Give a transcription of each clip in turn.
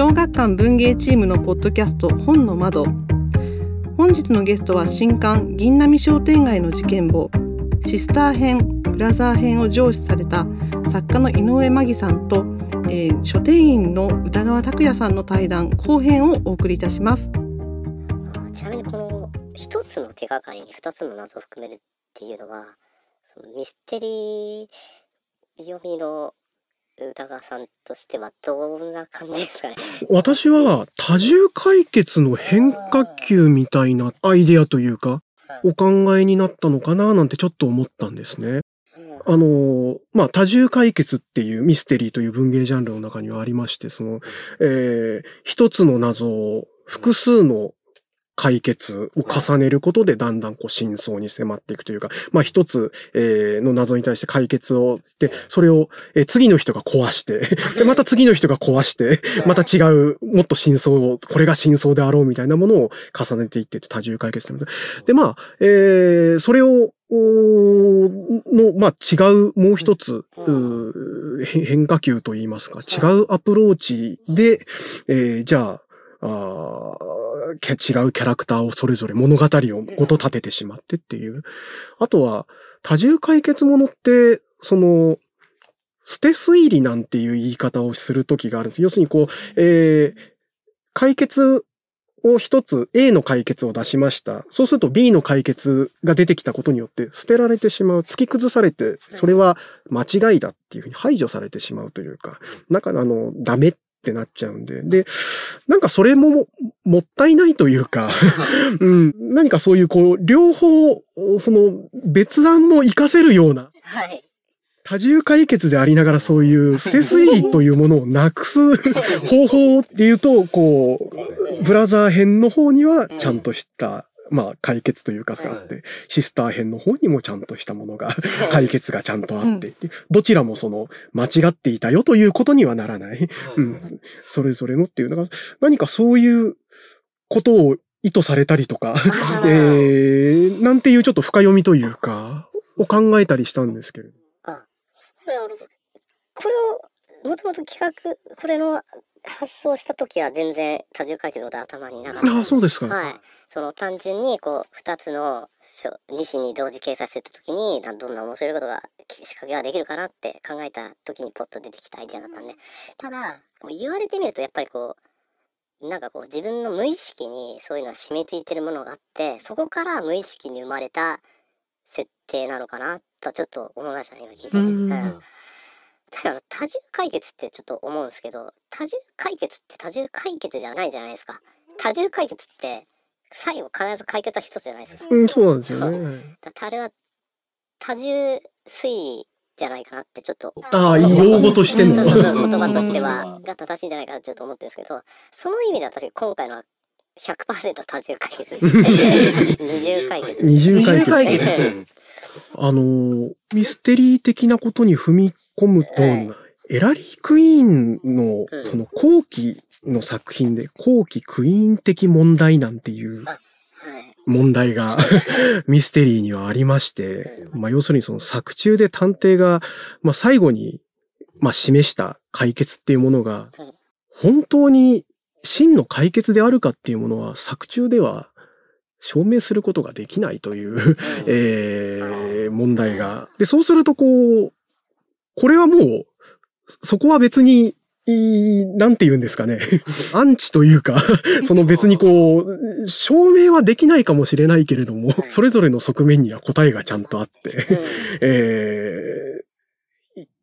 小学館文芸チームのポッドキャスト本の窓。本日のゲストは新刊銀波商店街の事件簿。シスター編ブラザー編を上司された作家の井上真紀さんと、えー、書店員の歌川拓也さんの対談後編をお送りいたします。ちなみにこの一つの手がかりに二つの謎を含めるっていうのはそのミステリー読みの歌川さんとしてはどんな感じですかね？私は多重解決の変化球みたいなアイデアというか、お考えになったのかななんてちょっと思ったんですね。あの、まあ、多重解決っていうミステリーという文芸ジャンルの中にはありまして、その、えー、一つの謎を複数の解決を重ねることでだんだんこう真相に迫っていくというか、まあ一つ、えー、の謎に対して解決をして、それを、えー、次の人が壊して で、また次の人が壊して、また違う、もっと真相を、これが真相であろうみたいなものを重ねていってて多重解決で、まあ、えー、それを、の、まあ、違うもう一つ、変化球といいますか、違うアプローチで、えー、じゃあ、あ違うキャラクターをそれぞれ物語をごと立ててしまってっていう。あとは、多重解決ものって、その、捨て推理なんていう言い方をするときがあるんです。要するにこう、えー、解決を一つ A の解決を出しました。そうすると B の解決が出てきたことによって捨てられてしまう。突き崩されて、それは間違いだっていうふうに排除されてしまうというか、なんかあの、ダメっってなっちゃうんで。で、なんかそれももったいないというか うん、何かそういうこう、両方、その別案も活かせるような。はい。多重解決でありながらそういう捨て推理というものをなくす 方法っていうと、こう、ブラザー編の方にはちゃんとしたまあ解決というかがあって、シスター編の方にもちゃんとしたものが、解決がちゃんとあって、どちらもその間違っていたよということにはならない。うん、それぞれのっていうのが、何かそういうことを意図されたりとか、えー、なんていうちょっと深読みというか、を考えたりしたんですけれど。あ、これを、もともと企画、これの発想した時は全然多重解決で頭になかったあそうですか。はい。その単純にこう2つの2紙に同時掲載する時にどんな面白いことが仕掛けができるかなって考えた時にポッと出てきたアイデアだったんでただこう言われてみるとやっぱりこうなんかこう自分の無意識にそういうのは染みついてるものがあってそこから無意識に生まれた設定なのかなとちょっと思いましたね今聞いて、ね。うん。だから多重解決ってちょっと思うんですけど多重解決って多重解決じゃないじゃないですか。多重解決って最後必ず解決は一つじゃないですか。うん、そうなんですよね。あれは多重推移じゃないかなってちょっと。ああ、用語としての。そうそうそう、言葉としては、が正しいんじゃないかなってちょっと思ってるんですけど、その意味では確かに今回のは100%多重解決です、ね。二重解決。二重解決。あの、ミステリー的なことに踏み込むと、はい、エラリー・クイーンのその後期の作品で後期クイーン的問題なんていう問題が ミステリーにはありまして、まあ要するにその作中で探偵が、まあ最後に、まあ示した解決っていうものが、本当に真の解決であるかっていうものは作中では証明することができないという えー、問題が。で、そうするとこう、これはもう、そこは別になんて言うんですかね。アンチというか その別にこう、証明はできないかもしれないけれども、それぞれの側面には答えがちゃんとあって え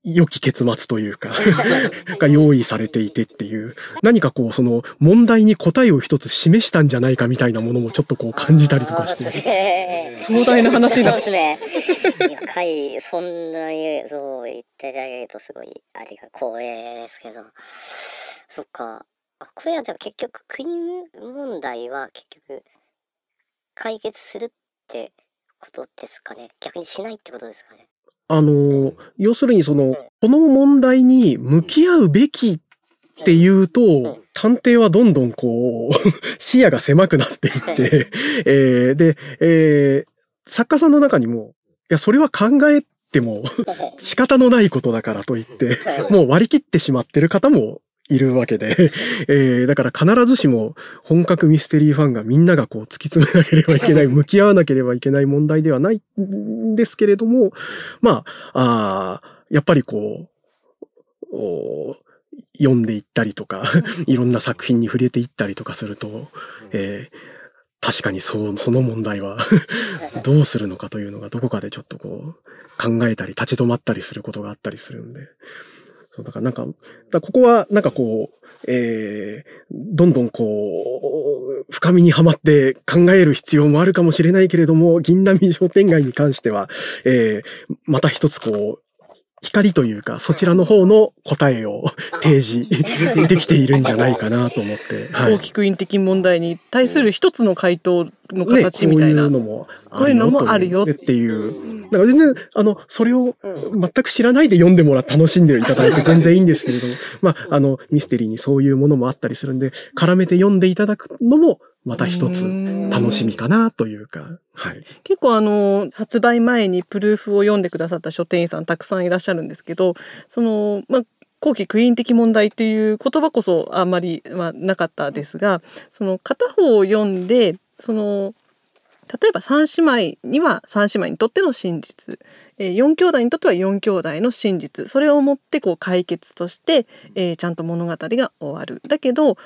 良き結末というかが用意されていてっていう、何かこう、その問題に答えを一つ示したんじゃないかみたいなものもちょっとこう感じたりとかして。壮大な話なそうですね。いや、回、そんなにそう言っていただけるとすごい、ありが光栄ですけど。そっか。あこれはじゃあ結局クイーン問題は結局解決するってことですかね逆にしないってことですかねあの、要するにその、この問題に向き合うべきっていうと、探偵はどんどんこう、視野が狭くなっていって、えーで、えー作家さんの中にも、や、それは考えても 仕方のないことだからと言って、もう割り切ってしまってる方もいるわけで、えーだから必ずしも本格ミステリーファンがみんながこう突き詰めなければいけない、向き合わなければいけない問題ではないんですけれども、まあ、あーやっぱりこう、お読んでいったりとか、いろんな作品に触れていったりとかすると、えー確かにそう、その問題はどうするのかというのがどこかでちょっとこう考えたり立ち止まったりすることがあったりするんで。そうだからなんか、だここはなんかこう、えーどんどんこう、深みにはまって考える必要もあるかもしれないけれども、銀波商店街に関しては、えーまた一つこう、光というか、そちらの方の答えを提示 できているんじゃないかなと思って。はい大きく因的問題に対する一つの回答の形みたいな。ね、こういうのもこういうのもあるよっていう。だから全然、あの、それを全く知らないで読んでもらって楽しんでいただいて全然いいんですけれども、まあ、あの、ミステリーにそういうものもあったりするんで、絡めて読んでいただくのも、また一つ楽しみかなというか、はい。結構あの発売前にプルーフを読んでくださった書店員さんたくさんいらっしゃるんですけどそのまあ後期クイーン的問題っていう言葉こそあんまり、まあ、なかったですがその片方を読んでその例えば三姉妹には三姉妹にとっての真実、えー、4兄弟にとっては4兄弟の真実それをもってこう解決として、えーちゃんと物語が終わる。だけど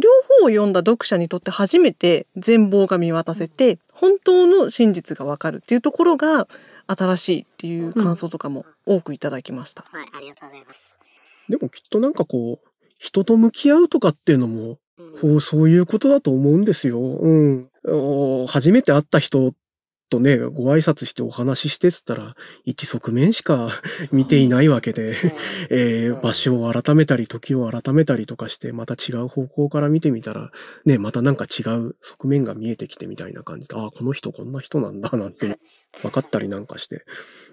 両方を読んだ読者にとって初めて全貌が見渡せて本当の真実がわかるっていうところが新しいっていう感想とかも多くいただきました。はいありがとうございますでもきっとなんかこう、人と向き合うとかっていうのも、うんこう、そういうことだと思うんですよ。うん。お初めて会った人とね、ご挨拶してお話ししてっつったら、一側面しか見ていないわけで、えー場所を改めたり、時を改めたりとかして、また違う方向から見てみたら、ね、またなんか違う側面が見えてきてみたいな感じで、ああ、この人こんな人なんだ、なんて分かったりなんかして。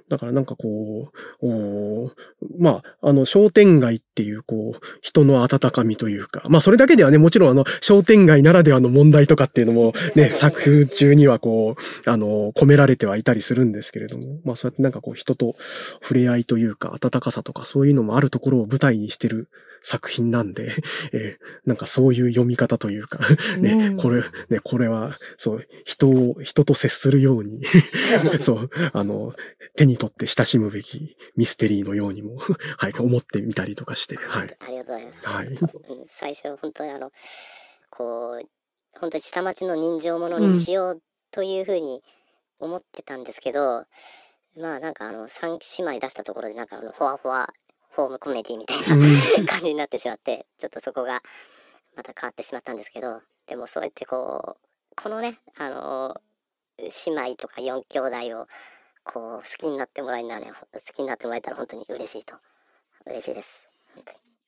だからなんかこう、まあ、あの、商店街っていう、こう、人の温かみというか、まあ、それだけではね、もちろんあの、商店街ならではの問題とかっていうのも、ね、作風中にはこう、あの、込められてはいたりするんですけれども、まあ、そうやってなんかこう、人と触れ合いというか、温かさとか、そういうのもあるところを舞台にしてる作品なんで、えーなんかそういう読み方というか、ね、うん。これ、ね、これは、そう、人を、人と接するように、そう、あの、手に取って親しむべきミステリーのようにも、はい、思ってみたりとかして、はい。ありがとうございますはい。うん最初本当にあのこう本当に下町の人情ものにしようというふうに思ってたんですけど、まあなんかあの三姉妹出したところでなんかあのフォアフォアホームコメディみたいなうん感じになってしまってちょっとそこがまた変わってしまったんですけどでもそうやってこうこのねあの姉妹とか4兄弟をこう好きになってもらえるならね好きになってもらえたら本当に嬉しいと。嬉しいです。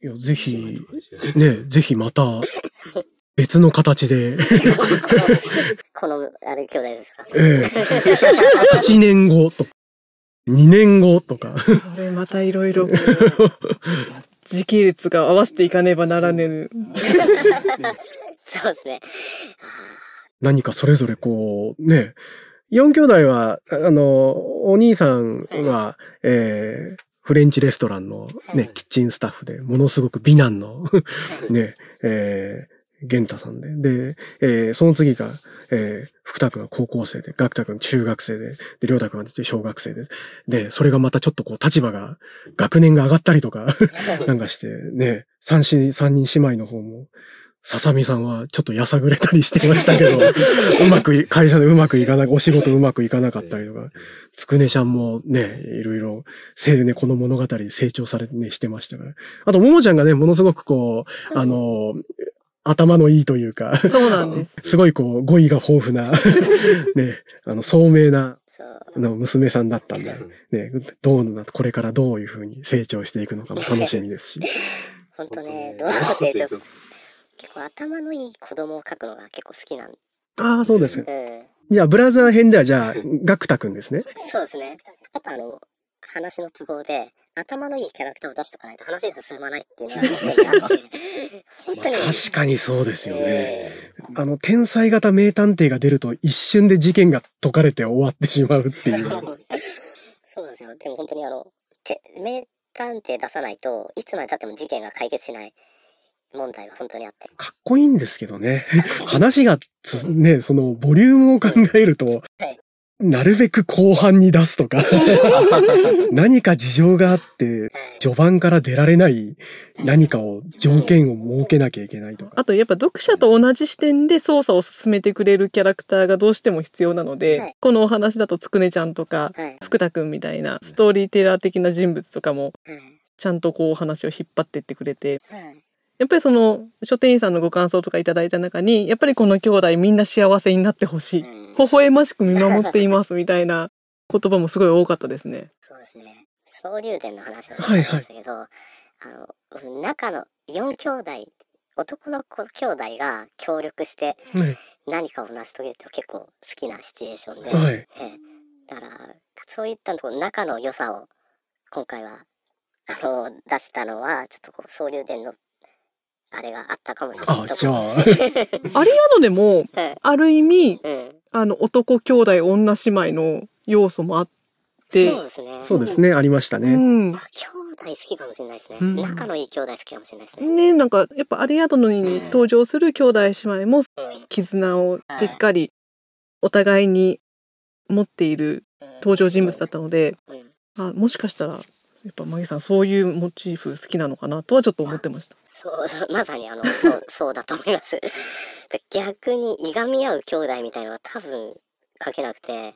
いや、ぜひ、ね、ぜひまた、別の形で、このあれ兄弟ですか？ええ。1年後とか、2年後とか、これまたいろいろ時系列が合わせていかねばならぬ。そうですね。何かそれぞれこう、ね、4兄弟は、あの、お兄さんは、えーフレンチレストランのね、はい。キッチンスタッフで、ものすごく美男の、ね、えー、玄太さんで。で、えーその次が、えー、福田くんが高校生で、学太くん中学生で、で、良太くんが小学生で、で、それがまたちょっとこう立場が、学年が上がったりとか、なんかして、ね、三人、三人姉妹の方も、ささみさんはちょっとやさぐれたりしてましたけど、うまくい、会社でうまくいかな、お仕事うまくいかなかったりとか、つくねちゃんもね、いろいろ、せね、この物語で成長されてね、してましたから。あと、ももちゃんがね、ものすごくこう、あの、頭のいいというか、そうなんです。すごいこう、語彙が豊富な、ね、あの、聡明な、の、娘さんだったんで、ね、どうな、これからどういうふうに成長していくのかも楽しみですし。本当ね、どう成長す結構頭のいい子供を描くのが結構好きなんああ、そうです。うん。じゃあ、ブラザー編ではじゃあ、ガクタくんですね。そうですね。あとあの、話の都合で、頭のいいキャラクターを出しておかないと話が進まないっていうのが実際にあって、本当に。確かにそうですよね。あの、天才型名探偵が出ると一瞬で事件が解かれて終わってしまうっていう。そうそうですよ。でも本当にあの、て名探偵出さないといつまで経っても事件が解決しない問題は本当にあって。かっこいいんですけどね。話がつ、ね、その、ボリュームを考えるとはい、なるべく後半に出すとか、何か事情があって、序盤から出られない何かを、条件を設けなきゃいけないとか。あとやっぱ読者と同じ視点で操作を進めてくれるキャラクターがどうしても必要なので、はいこのお話だとつくねちゃんとかはい。福田くんみたいなストーリーテラー的な人物とかもはい。ちゃんとこうお話を引っ張ってってくれてはい。やっぱりその書店員さんのご感想とかいただいた中にやっぱりこの兄弟みんな幸せになってほしいうん微笑ましく見守っていますみたいな言葉もすごい多かったですね。そうですね。総流伝の話をしはいはいましたけど、あの、中の4兄弟、男の子兄弟が協力してはい。何かを成し遂げるって結構好きなシチュエーションで、はい。ええだから、そういったところ、仲の良さを今回は、あの、出したのは、ちょっとこう、総流伝の、あれがあったかもしれないあ、とじゃあ、アリアドでもはい。ある意味うん。あの男兄弟女姉妹の要素もあって。そうですね。そうですね、ありましたね。うん。あ兄弟好きかもしれないですね。うん。仲のいい兄弟好きかもしれないですね。ねなんかやっぱアリアドノに登場する兄弟姉妹もうん。絆をしっかりお互いに持っている登場人物だったのでもしかしたらやっぱマギさんそういうモチーフ好きなのかなとはちょっと思ってました。そうそう、まさにあの、そう、そうだと思います。で逆にいがみ合う兄弟みたいのは多分書けなくて、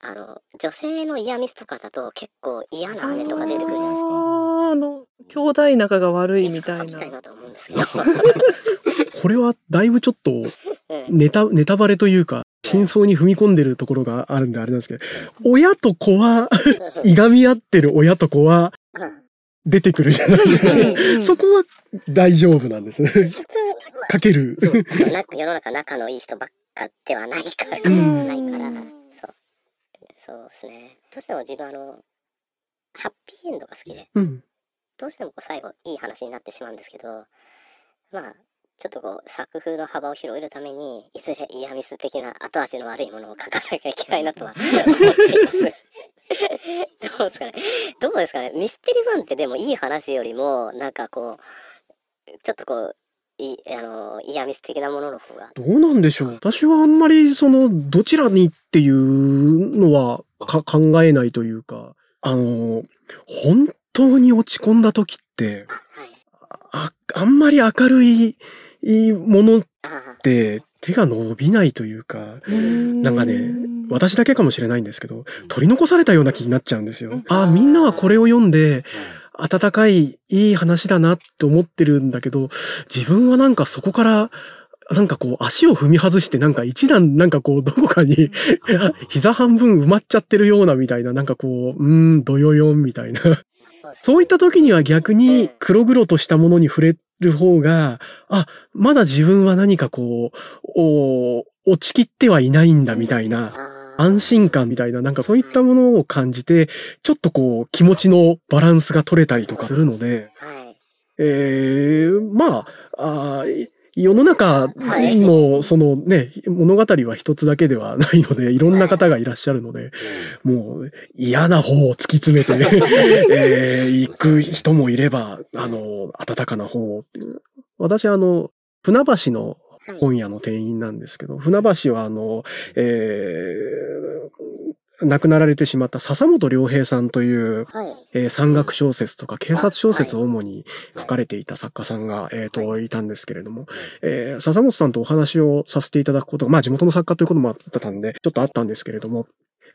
あの、女性の嫌ミスとかだと結構嫌な姉とか出てくるじゃないですか。あーあの兄弟仲が悪いみたいな書きたいなと思うんですけど。これはだいぶちょっとうんネタ、ネタバレというか、真相に踏み込んでるところがあるんであれなんですけど、親と子は、いがみ合ってる親と子はうん出てくるじゃないですか。うんそこは大丈夫なんですね。かける。世の中仲のいい人ばっかではないから、うんないから、そう。そうですね。どうしても自分あの、ハッピーエンドが好きで、うん。どうしてもこう最後いい話になってしまうんですけど、まあ、ちょっとこう作風の幅を広げるために、いずれイヤミス的な後味の悪いものを書かなきゃいけないなとは思っています。どうですかね？どうですかね？ミステリーファンってでもいい話よりも、なんかこう、ちょっとこう、いあの、イヤミス的なものの方が。どうなんでしょう？私はあんまりその、どちらにっていうのはか考えないというか、あの、本当に落ち込んだ時って、はい。あ、あんまり明るいいいものっあて手が伸びないというか、なんかね、私だけかもしれないんですけど、取り残されたような気になっちゃうんですよ。あ、みんなはこれを読んで、温かい、いい話だなって思ってるんだけど、自分はなんかそこから、なんかこう足を踏み外してなんか一段なんかこうどこかに膝半分埋まっちゃってるようなみたいななんかこう、うーん、どよよんみたいな。そういった時には逆に黒々としたものに触れる方が、あ、まだ自分は何かこう、お落ちきってはいないんだみたいな。安心感みたいな、なんかそういったものを感じて、ちょっとこう、気持ちのバランスが取れたりとかするので、はい。えー、まあ、あー世の中はいの、そのね、物語は一つだけではないので、いろんな方がいらっしゃるので、もう嫌な方を突き詰めて、えー行く人もいれば、あの、温かな方を。私、あの、船橋のはい。本屋の店員なんですけど、船橋はあの、えー亡くなられてしまった笹本良平さんという、はい。えー山岳小説とか警察小説を主に書かれていた作家さんが、えっ、と、いたんですけれども、えー笹本さんとお話をさせていただくことが、まあ地元の作家ということもあったんで、ちょっとあったんですけれども、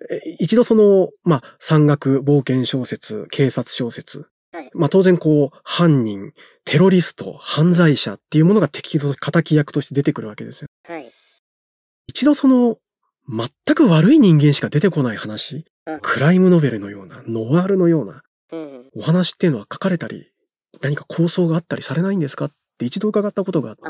えー一度その、まあ山岳冒険小説、警察小説、はいまあ当然こう、犯人、テロリスト、犯罪者っていうものが敵と、敵役として出てくるわけですよ。はい。一度その、全く悪い人間しか出てこない話、うんクライムノベルのような、ノワールのようなうん。お話っていうのは書かれたり、何か構想があったりされないんですかっって一度伺ったことがあって。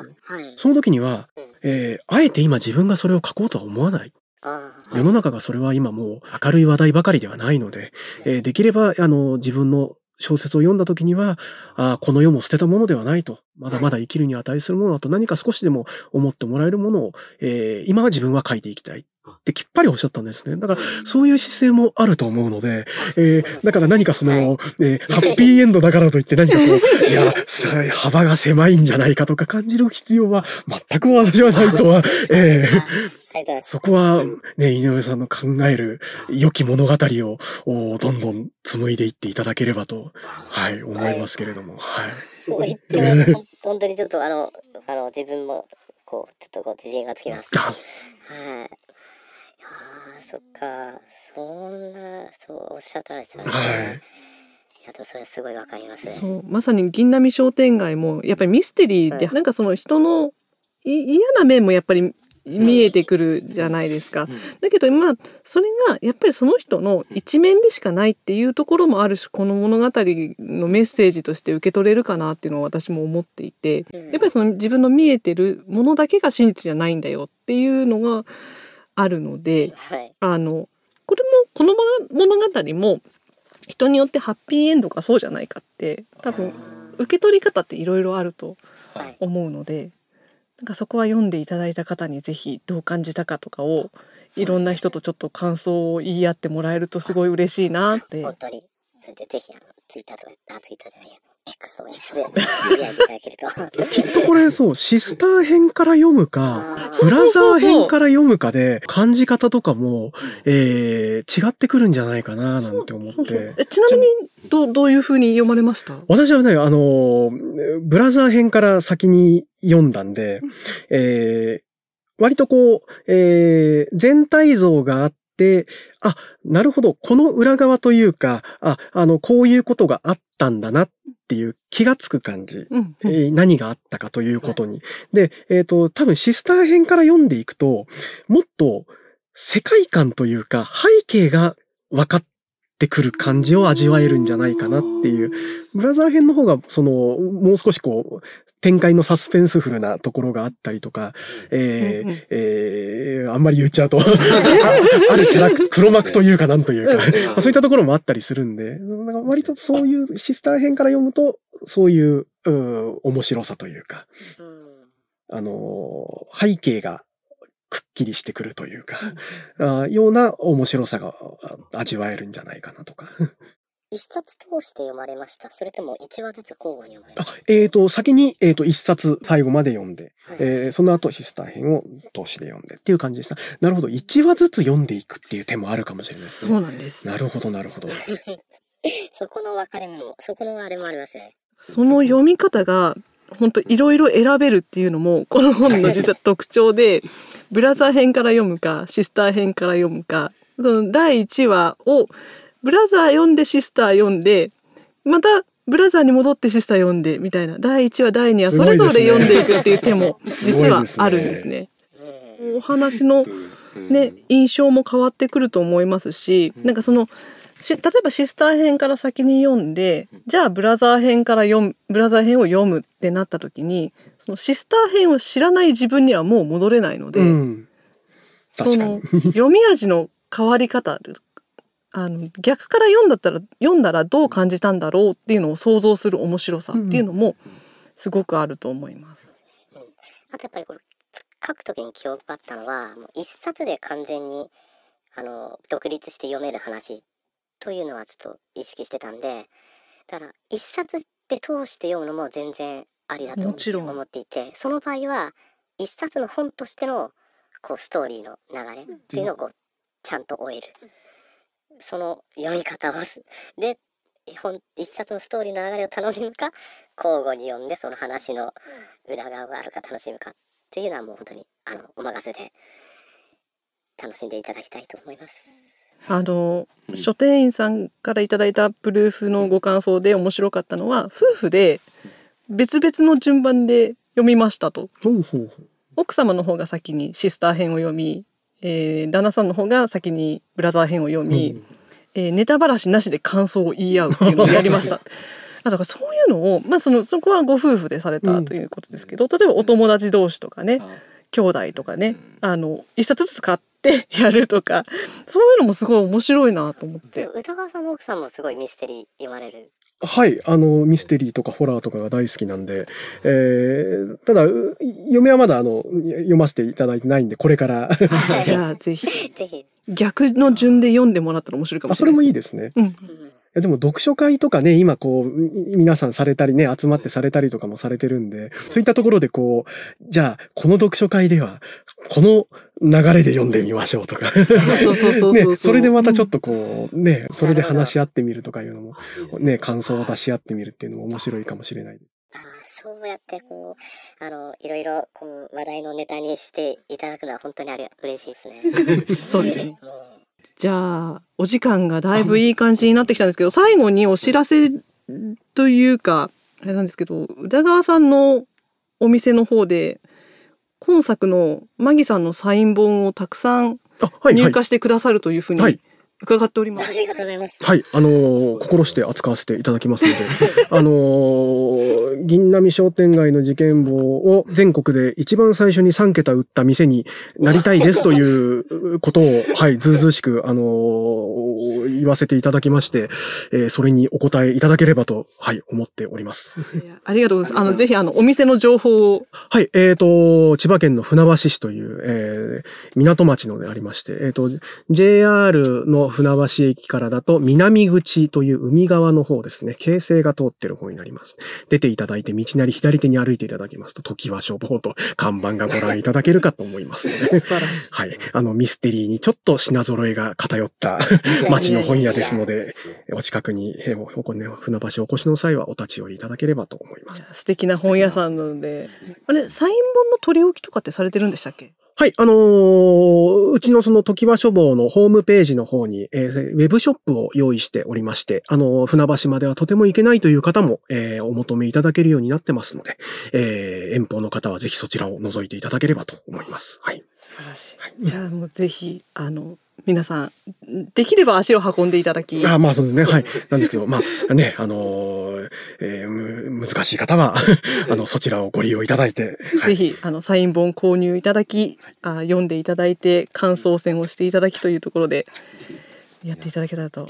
その時にはうん、えーあえて今自分がそれを書こうとは思わない。あ世の中がそれは今もう明るい話題ばかりではないので、えーできれば、あの、自分の小説を読んだ時には、あーこの世も捨てたものではないと。まだまだ生きるに値するものだと何か少しでも思ってもらえるものを、えー今は自分は書いていきたい。ってきっぱりおっしゃったんですね。だから、そういう姿勢もあると思うので、えーだから何かその、はいえーハッピーエンドだからといって何かこう、いや、すごい幅が狭いんじゃないかとか感じる必要は全く私はないとは、えー。そこは、ね、井上さんの考える良き物語を、おどんどん紡いでいっていただければと、はい、思いますけれども、はい。そう言っ本当にちょっとあの、あの、自分も、こう、ちょっとこう、自信がつきます。あはい。そっか。そんな、そうおっしゃったらですね。はい。いや、それすごいわかります。そうまさに銀波商店街もやっぱりミステリーで、はいなんかその人のい嫌な面もやっぱり見えてくるじゃないですか。だけどまあそれがやっぱりその人の一面でしかないっていうところもあるしこの物語のメッセージとして受け取れるかなっていうのを私も思っていてうんやっぱりその自分の見えてるものだけが真実じゃないんだよっていうのがあるのではい。あのこれもこの物語も人によってハッピーエンドかそうじゃないかって多分受け取り方っていろいろあるとはい。思うのでなんかそこは読んでいただいた方にぜひどう感じたかとかをいろんな人とちょっと感想を言い合ってもらえるとすごい嬉しいなって本当に。それでぜひ、あの、ツイッターとか、あ、ツイッターじゃないや。きっとこれそう、シスター編から読むか、ブラザー編から読むかで、感じ方とかも、えー、違ってくるんじゃないかな、なんて思って。えちなみにどどういう風に読まれました私はね、あの、ブラザー編から先に読んだんで、えー割とこう、えー全体像があって、あ、なるほど、この裏側というか、あ、あの、こういうことがあったんだなっていう気がつく感じ。うんえー何があったかということに。で、えっ、と、多分シスター編から読んでいくと、もっと世界観というか背景が分かってくる感じを味わえるんじゃないかなっていう。ブラザー編の方が、その、もう少しこう、展開のサスペンスフルなところがあったりとか、えーえーあんまり言っちゃうと、あ あるキャラク、黒幕というかなんというか、まあそういったところもあったりするんで、なんか割とそういうシスター編から読むと、そういう、うー面白さというか、うん。あのー背景がくっきりしてくるというか、あーような面白さがあ味わえるんじゃないかなとか。一冊通して読まれましたそれとも一話ずつ交互に読まれましあえっ、と、先に、えっ、と、一冊最後まで読んで、た、はいえーその後シスター編を通しで読んでっていう感じでした。なるほど。一話ずつ読んでいくっていう手もあるかもしれないですそうね。なんですなるほど、なるほど。そこの分かれ目も、そこのあれもありますね。その読み方が本当いろいろ選べるっていうのもこの本の 実は特徴でブラザー編から読むかシスター編から読むかその第1話をブラザー読んでシスター読んでまたブラザーに戻ってシスター読んでみたいな第1話第2話それぞれ読んでいくっていう手も 実はあるんですね。うん。お話のね、印象も変わってくると思いますし、なんかそのし例えばシスター編から先に読んでじゃあブラザー編から読むブラザー編を読むってなった時にそのシスター編を知らない自分にはもう戻れないので、うん。そのに。読み味の変わり方あの逆から読んだったら読んだらどう感じたんだろうっていうのを想像する面白さっていうのもすごくあると思います。あとやっぱりこれ、書くときに気を配ったのは、もう一冊で完全に、あの、独立して読める話というのはちょっと意識してたんで、だから一冊で通して読むのも全然ありだともちろん思っていて、その場合は、一冊の本としての、こう、ストーリーの流れっていうのをこう、ちゃんと終える。その読み方をす、で、本一冊のストーリーの流れを楽しむか交互に読んでその話の裏側があるか楽しむかっていうのはもう本当にあのお任せで楽しんでいただきたいと思います。あの書店員さんからいただいたプルーフのご感想で面白かったのは夫婦で別々の順番で読みましたと。奥様の方が先にシスター編を読み、えー旦那さんの方が先にブラザー編を読み、えーネタばらしなしで感想を言い合うっていうのをやりました。だからそういうのを、まあ、そのそこはご夫婦でされたということですけど、例えばお友達同士とかね兄弟とかねあの一冊ずつ買ってやるとかそういうのもすごい面白いなと思って。歌川さんの奥さんもすごいミステリー読まれる。はい、あの、ミステリーとかホラーとかが大好きなんで、えー、ただ、う嫁はまだあの、読ませていただいてないんで、これから。じゃあ ぜひぜひ。逆の順で読んでもらったら面白いかもあ、それもしれないいいですね。うんでも読書会とかね、今こう、み皆さんされたりね、集まってされたりとかもされてるんで、そういったところでこう、じゃあ、この読書会では、この流れで読んでみましょうとか。ね、それでまたちょっとこう、ね、それで話し合ってみるとかいうのも、ね、感想を出し合ってみるっていうのも面白いかもしれない。そうやってこう、あの、いろいろこう話題のネタにしていただくのは本当にあり嬉しいですね。そうですねじゃあお時間がだいぶいい感じになってきたんですけど最後にお知らせというかあれなんですけど宇田川さんのお店の方で今作のマギさんのサイン本をたくさん。入荷してくださるというふうにはい伺っております。ありがとうございます。はい、あのー心して扱わせていただきますので、あのー銀波商店街の事件簿を全国で一番最初に3桁売った店になりたいですということを、はい、ずうずうしく、あのー言わせていただきまして、えーそれにお答えいただければと、はい、思っております。ありがとうございます。あのぜひあのお店の情報をはい、えっ、と、千葉県の船橋市という、えー港町のでありまして、えっ、と、JR の船橋駅からだと南口という海側の方ですね、京成が通ってる方になります。出ていただいて道なり左手に歩いていただきますと、時は消防と看板がご覧いただけるかと思いますので、素晴らしい。はい。あの、ミステリーにちょっと品揃えが偏った町の本屋ですので、お近くに、えーおおこね、船橋お越しの際はお立ち寄りいただければと思います。素敵な本屋さんなので、あれサイン本の取り置きとかってされてるんでしたっけ？はい、あのーうちのその時は書房のホームページの方に、えーウェブショップを用意しておりまして、あのー船橋まではとても行けないという方も、えーお求めいただけるようになってますので、えー遠方の方はぜひそちらを覗いていただければと思います。はい。素晴らしい。じゃあもうぜひあの皆さんできれば足を運んでいただき、あまあそうですね。はい。なんですけど、まあね、あのーえーむ難しい方は、あの、そちらをご利用いただいて、はいぜひあのサイン本購入いただき、あ読んでいただいて感想戦をしていただきというところでやっていただけたらと。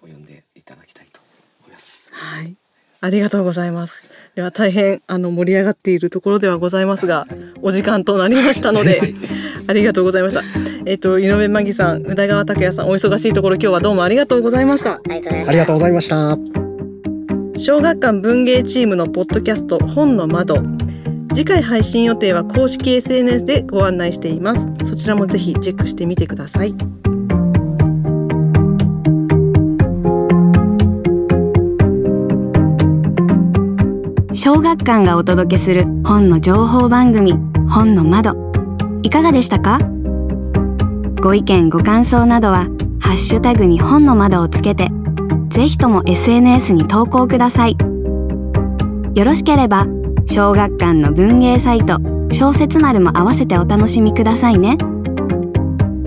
読んでいただきたいと思います。はい。ありがとうございます。では大変あの盛り上がっているところではございますが、お時間となりましたので、ありがとうございました。えっ、と井上真紀さん、宇田川拓也さん、お忙しいところ今日はどうも。ありがとうございました。ありがとうございました。小学館文芸チームのポッドキャスト本の窓。次回配信予定は公式 SNS でご案内しています。そちらもぜひチェックしてみてください。小学館がお届けする本の情報番組本の窓。いかがでしたか？ご意見ご感想などはハッシュタグに本の窓をつけてぜひとも SNS に投稿ください。よろしければ小学館の文芸サイト小説丸も合わせてお楽しみくださいね。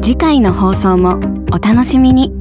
次回の放送もお楽しみに。